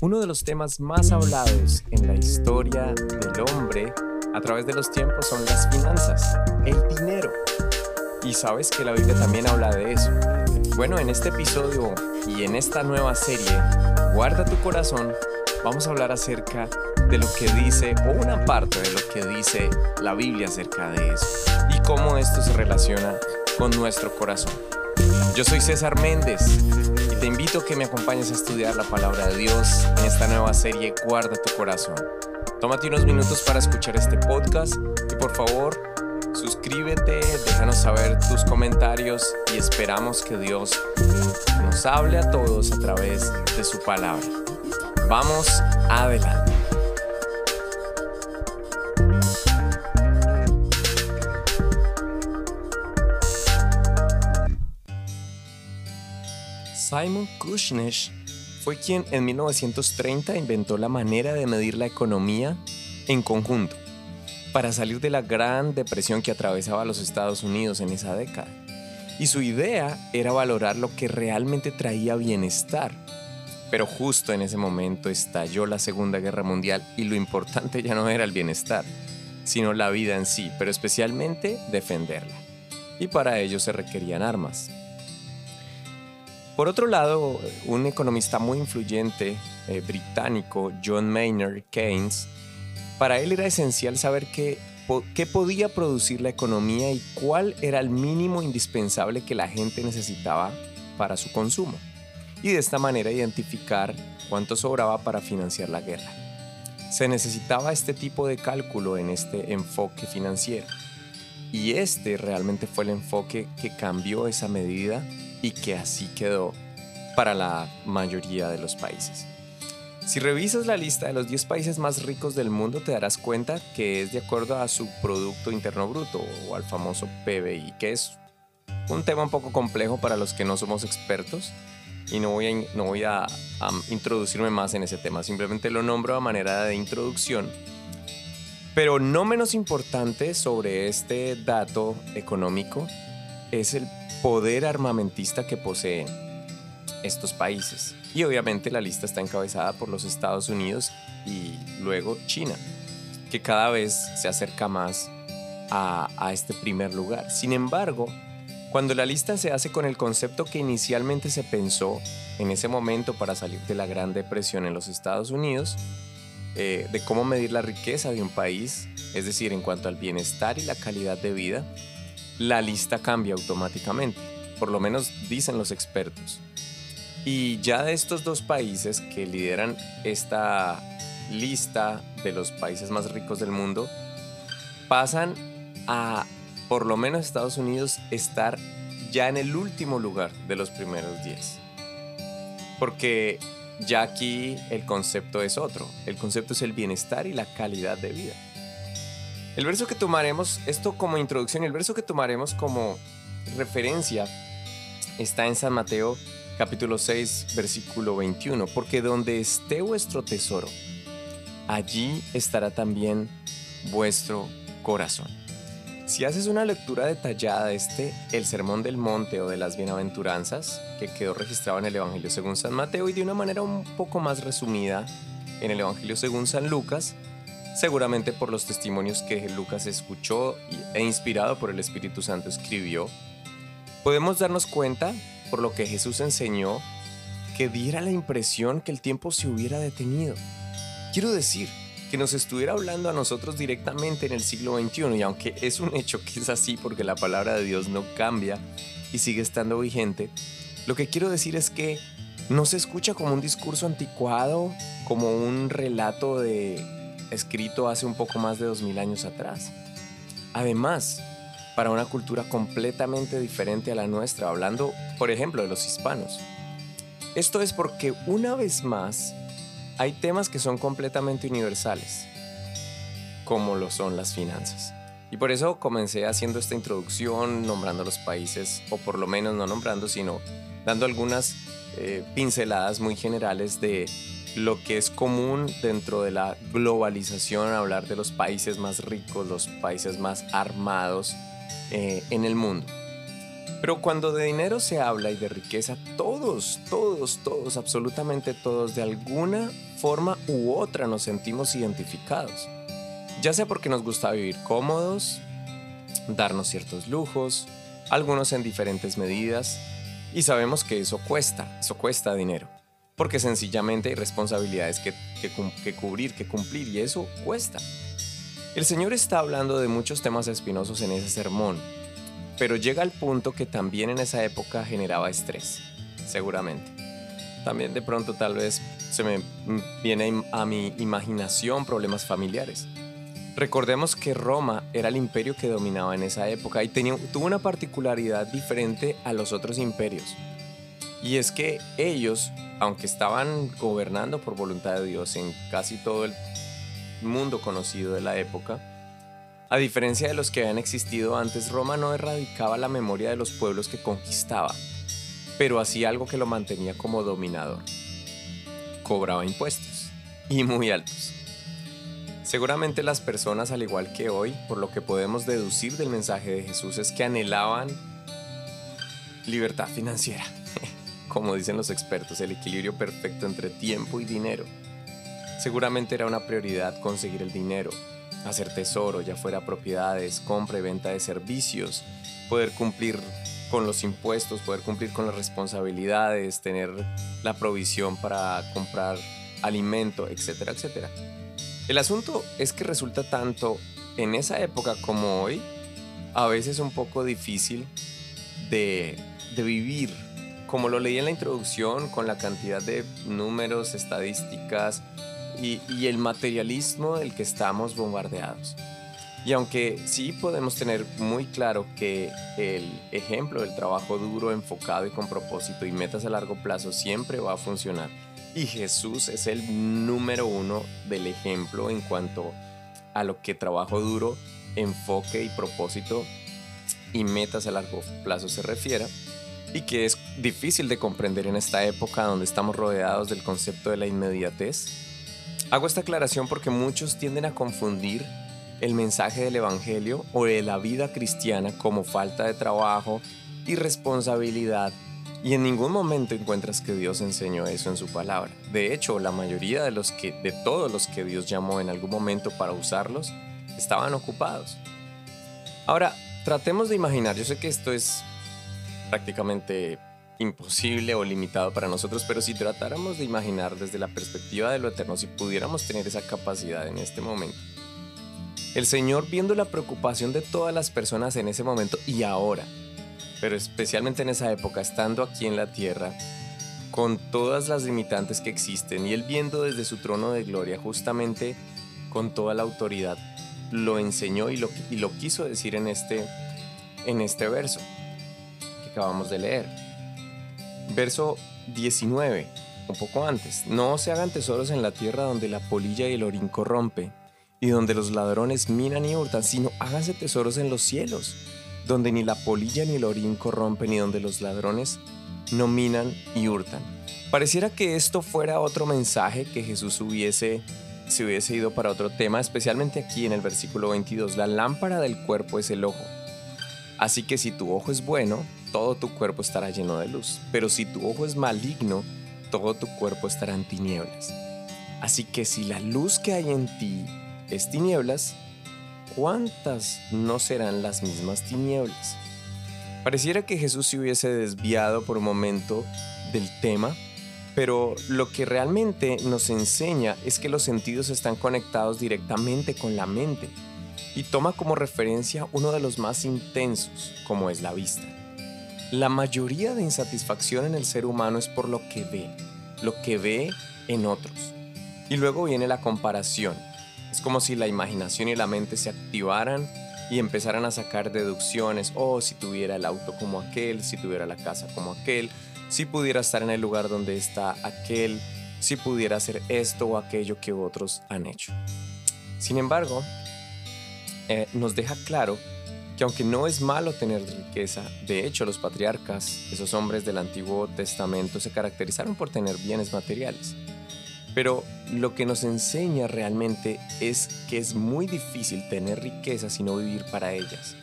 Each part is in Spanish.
Uno de los temas más hablados en la historia del hombre a través de los tiempos son las finanzas, el dinero. Y sabes que la Biblia también habla de eso. Bueno, en este episodio y en esta nueva serie, Guarda tu corazón, vamos a hablar acerca de lo que dice, o una parte de lo que dice la Biblia acerca de eso, y cómo esto se relaciona con nuestro corazón. Yo soy César Méndez te invito a que me acompañes a estudiar la palabra de Dios en esta nueva serie Guarda tu corazón. Tómate unos minutos para escuchar este podcast y por favor suscríbete, déjanos saber tus comentarios y esperamos que Dios nos hable a todos a través de su palabra. Vamos adelante. Simon Kuznets fue quien en 1930 inventó la manera de medir la economía en conjunto para salir de la gran depresión que atravesaba los Estados Unidos en esa década. Y su idea era valorar lo que realmente traía bienestar. Pero justo en ese momento estalló la Segunda Guerra Mundial y lo importante ya no era el bienestar, sino la vida en sí, pero especialmente defenderla. Y para ello se requerían armas. Por otro lado, un economista muy influyente eh, británico, John Maynard Keynes, para él era esencial saber qué, qué podía producir la economía y cuál era el mínimo indispensable que la gente necesitaba para su consumo, y de esta manera identificar cuánto sobraba para financiar la guerra. Se necesitaba este tipo de cálculo en este enfoque financiero, y este realmente fue el enfoque que cambió esa medida y que así quedó para la mayoría de los países. Si revisas la lista de los 10 países más ricos del mundo te darás cuenta que es de acuerdo a su Producto Interno Bruto o al famoso PBI, que es un tema un poco complejo para los que no somos expertos y no voy a, no voy a, a introducirme más en ese tema, simplemente lo nombro a manera de introducción. Pero no menos importante sobre este dato económico es el poder armamentista que poseen estos países. Y obviamente la lista está encabezada por los Estados Unidos y luego China, que cada vez se acerca más a, este primer lugar. Sin embargo, cuando la lista se hace con el concepto que inicialmente se pensó en ese momento para salir de la Gran Depresión en los Estados Unidos, eh, de cómo medir la riqueza de un país, es decir, en cuanto al bienestar y la calidad de vida, la lista cambia automáticamente, por lo menos dicen los expertos. Y ya de estos dos países que lideran esta lista de los países más ricos del mundo, pasan a, por lo menos Estados Unidos, estar ya en el último lugar de los primeros 10. Porque ya aquí el concepto es otro, el concepto es el bienestar y la calidad de vida. El verso que tomaremos, esto como introducción, el verso que tomaremos como referencia está en San Mateo capítulo 6 versículo 21, porque donde esté vuestro tesoro, allí estará también vuestro corazón. Si haces una lectura detallada de este, el Sermón del Monte o de las Bienaventuranzas, que quedó registrado en el Evangelio según San Mateo y de una manera un poco más resumida en el Evangelio según San Lucas, seguramente por los testimonios que Lucas escuchó e inspirado por el Espíritu Santo escribió, podemos darnos cuenta, por lo que Jesús enseñó, que diera la impresión que el tiempo se hubiera detenido. Quiero decir, que nos estuviera hablando a nosotros directamente en el siglo XXI, y aunque es un hecho que es así porque la palabra de Dios no cambia y sigue estando vigente, lo que quiero decir es que no se escucha como un discurso anticuado, como un relato de escrito hace un poco más de 2000 años atrás. Además, para una cultura completamente diferente a la nuestra, hablando, por ejemplo, de los hispanos. Esto es porque una vez más hay temas que son completamente universales, como lo son las finanzas. Y por eso comencé haciendo esta introducción, nombrando los países, o por lo menos no nombrando, sino dando algunas eh, pinceladas muy generales de lo que es común dentro de la globalización, hablar de los países más ricos, los países más armados eh, en el mundo. Pero cuando de dinero se habla y de riqueza, todos, todos, todos, absolutamente todos, de alguna forma u otra nos sentimos identificados. Ya sea porque nos gusta vivir cómodos, darnos ciertos lujos, algunos en diferentes medidas, y sabemos que eso cuesta, eso cuesta dinero, porque sencillamente hay responsabilidades que, que, cubrir, que cumplir, y eso cuesta. El Señor está hablando de muchos temas espinosos en ese sermón, pero llega al punto que también en esa época generaba estrés, seguramente. También de pronto tal vez se me viene a mi imaginación problemas familiares. Recordemos que Roma era el imperio que dominaba en esa época y tenía, tuvo una particularidad diferente a los otros imperios. Y es que ellos, aunque estaban gobernando por voluntad de Dios en casi todo el mundo conocido de la época, a diferencia de los que habían existido antes, Roma no erradicaba la memoria de los pueblos que conquistaba, pero hacía algo que lo mantenía como dominador. Cobraba impuestos, y muy altos. Seguramente las personas, al igual que hoy, por lo que podemos deducir del mensaje de Jesús, es que anhelaban libertad financiera. Como dicen los expertos, el equilibrio perfecto entre tiempo y dinero. Seguramente era una prioridad conseguir el dinero, hacer tesoro, ya fuera propiedades, compra y venta de servicios, poder cumplir con los impuestos, poder cumplir con las responsabilidades, tener la provisión para comprar alimento, etcétera, etcétera. El asunto es que resulta tanto en esa época como hoy, a veces un poco difícil de, de vivir, como lo leí en la introducción, con la cantidad de números, estadísticas, y, el materialismo del que estamos bombardeados. Y aunque sí podemos tener muy claro que el ejemplo del trabajo duro, enfocado y con propósito y metas a largo plazo siempre va a funcionar, y Jesús es el número uno del ejemplo en cuanto a lo que trabajo duro, enfoque y propósito y metas a largo plazo se refiera, y que es difícil de comprender en esta época donde estamos rodeados del concepto de la inmediatez Hago esta aclaración porque muchos tienden a confundir el mensaje del Evangelio o de la vida cristiana como falta de trabajo, irresponsabilidad, y en ningún momento encuentras que Dios enseñó eso en su palabra. De hecho, la mayoría de los que de todos los que Dios llamó en algún momento para usarlos estaban ocupados. Ahora, tratemos de imaginar, yo sé que esto es prácticamente imposible o limitado para nosotros, pero si tratáramos de imaginar desde la perspectiva de lo eterno, si pudiéramos tener esa capacidad en este momento, el Señor viendo la preocupación de todas las personas en ese momento y ahora, pero especialmente en esa época, estando aquí en la tierra, con todas las limitantes que existen, y Él viendo desde su trono de gloria, justamente con toda la autoridad, lo enseñó y lo, y lo quiso decir en este, en este verso acabamos de leer. Verso 19, un poco antes. No se hagan tesoros en la tierra donde la polilla y el orín corrompe, y donde los ladrones minan y hurtan, sino háganse tesoros en los cielos, donde ni la polilla ni el orín corrompen, y donde los ladrones no minan y hurtan. Pareciera que esto fuera otro mensaje que Jesús hubiese se hubiese ido para otro tema, especialmente aquí en el versículo 22. La lámpara del cuerpo es el ojo. Así que si tu ojo es bueno, todo tu cuerpo estará lleno de luz. Pero si tu ojo es maligno, todo tu cuerpo estará en tinieblas. Así que si la luz que hay en ti es tinieblas, ¿cuántas no serán las mismas tinieblas? Pareciera que Jesús se hubiese desviado por un momento del tema, pero lo que realmente nos enseña es que los sentidos están conectados directamente con la mente y toma como referencia uno de los más intensos, como es la vista. La mayoría de insatisfacción en el ser humano es por lo que ve, lo que ve en otros. Y luego viene la comparación. Es como si la imaginación y la mente se activaran y empezaran a sacar deducciones. Oh, si tuviera el auto como aquel, si tuviera la casa como aquel, si pudiera estar en el lugar donde está aquel, si pudiera hacer esto o aquello que otros han hecho. Sin embargo, eh, nos deja claro que aunque no es malo tener riqueza, de hecho los patriarcas, esos hombres del Antiguo Testamento, se caracterizaron por tener bienes materiales. Pero lo que nos enseña realmente es que es muy difícil tener riqueza y no vivir para ellas,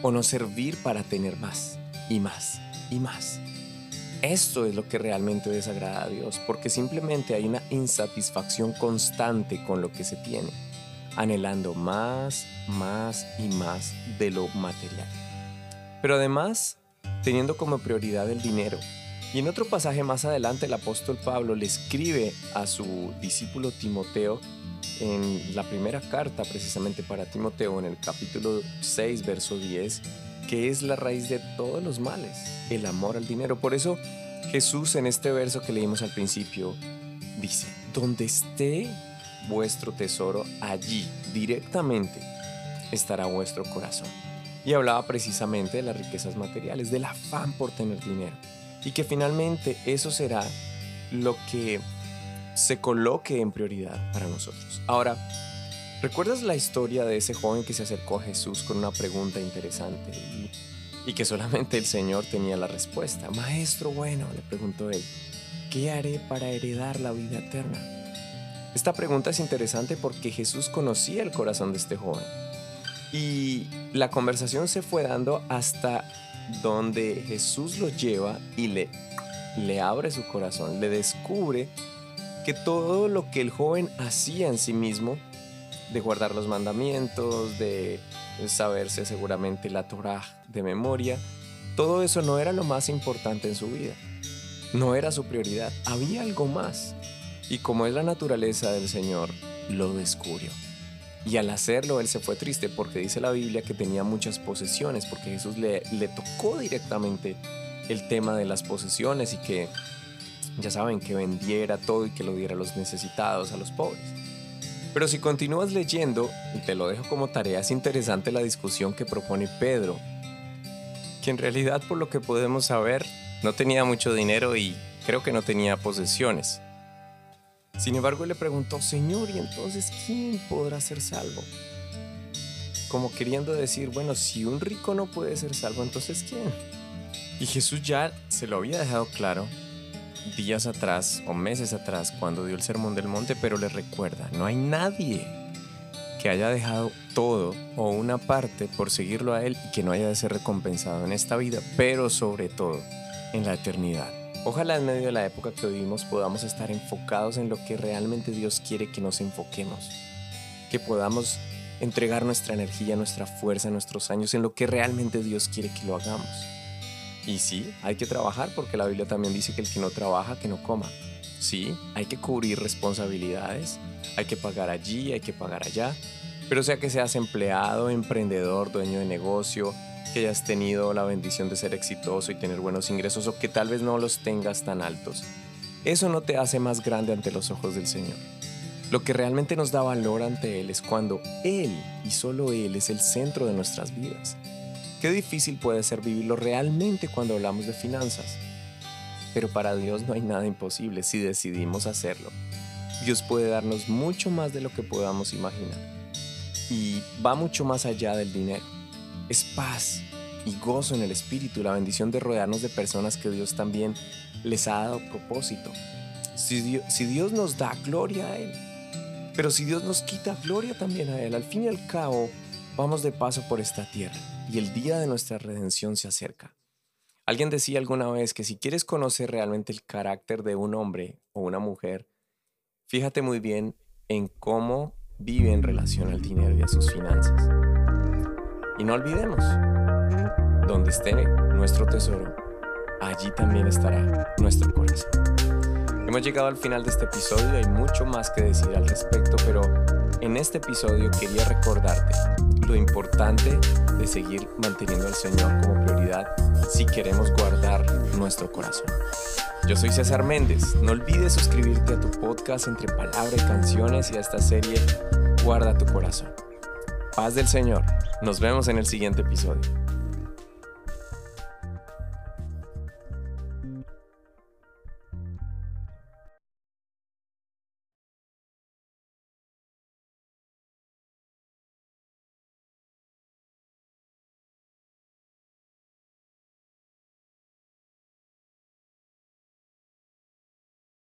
o no servir para tener más. y más y más. Esto es lo que realmente desagrada a Dios, porque simplemente hay una insatisfacción constante con lo que se tiene, anhelando más, más y más de lo material. Pero además, teniendo como prioridad el dinero. Y en otro pasaje más adelante, el apóstol Pablo le escribe a su discípulo Timoteo en la primera carta precisamente para Timoteo, en el capítulo 6, verso 10, que es la raíz de todos los males, el amor al dinero. Por eso Jesús en este verso que leímos al principio dice, donde esté vuestro tesoro, allí directamente estará vuestro corazón. Y hablaba precisamente de las riquezas materiales, del afán por tener dinero. Y que finalmente eso será lo que se coloque en prioridad para nosotros. Ahora, ¿recuerdas la historia de ese joven que se acercó a Jesús con una pregunta interesante y, que solamente el Señor tenía la respuesta? Maestro bueno, le preguntó él, ¿qué haré para heredar la vida eterna? Esta pregunta es interesante porque Jesús conocía el corazón de este joven. Y la conversación se fue dando hasta donde Jesús lo lleva y le, le abre su corazón, le descubre que todo lo que el joven hacía en sí mismo, de guardar los mandamientos, de saberse seguramente la Torah de memoria, todo eso no era lo más importante en su vida. No era su prioridad. Había algo más. Y como es la naturaleza del Señor, lo descubrió. Y al hacerlo, él se fue triste porque dice la Biblia que tenía muchas posesiones, porque Jesús le, tocó directamente el tema de las posesiones y que ya saben, que vendiera todo y que lo diera a los necesitados, a los pobres. Pero si continúas leyendo, y te lo dejo como tarea, es interesante la discusión que propone Pedro, que en realidad por lo que podemos saber no tenía mucho dinero y creo que no tenía posesiones. Sin embargo, le preguntó, Señor, ¿y entonces quién podrá ser salvo? Como queriendo decir, bueno, si un rico no puede ser salvo, entonces ¿quién? Y Jesús ya se lo había dejado claro días atrás o meses atrás cuando dio el Sermón del Monte, pero le recuerda, no hay nadie que haya dejado todo o una parte por seguirlo a Él y que no haya de ser recompensado en esta vida, pero sobre todo en la eternidad. Ojalá en medio de la época que vivimos podamos estar enfocados en lo que realmente Dios quiere que nos enfoquemos, que podamos entregar nuestra energía, nuestra fuerza, nuestros años en lo que realmente Dios quiere que lo hagamos. Y sí, hay que trabajar porque la Biblia también dice que el que no trabaja, que no coma. Sí, hay que cubrir responsabilidades, hay que pagar allí, hay que pagar allá. Pero sea que seas empleado, emprendedor, dueño de negocio, que hayas tenido la bendición de ser exitoso y tener buenos ingresos o que tal vez no los tengas tan altos, eso no te hace más grande ante los ojos del Señor. Lo que realmente nos da valor ante Él es cuando Él y solo Él es el centro de nuestras vidas. Qué difícil puede ser vivirlo realmente cuando hablamos de finanzas. Pero para Dios no hay nada imposible si decidimos hacerlo. Dios puede darnos mucho más de lo que podamos imaginar. Y va mucho más allá del dinero. Es paz y gozo en el espíritu, la bendición de rodearnos de personas que Dios también les ha dado propósito. Si Dios, si Dios nos da gloria a Él, pero si Dios nos quita gloria también a Él, al fin y al cabo vamos de paso por esta tierra y el día de nuestra redención se acerca. Alguien decía alguna vez que si quieres conocer realmente el carácter de un hombre o una mujer, fíjate muy bien en cómo vive en relación al dinero y a sus finanzas. Y no olvidemos, donde esté nuestro tesoro, allí también estará nuestro corazón. Hemos llegado al final de este episodio, hay mucho más que decir al respecto, pero en este episodio quería recordarte lo importante de seguir manteniendo al Señor como prioridad si queremos guardar nuestro corazón. Yo soy César Méndez. No olvides suscribirte a tu podcast entre palabras y canciones y a esta serie Guarda tu corazón. Paz del Señor. Nos vemos en el siguiente episodio.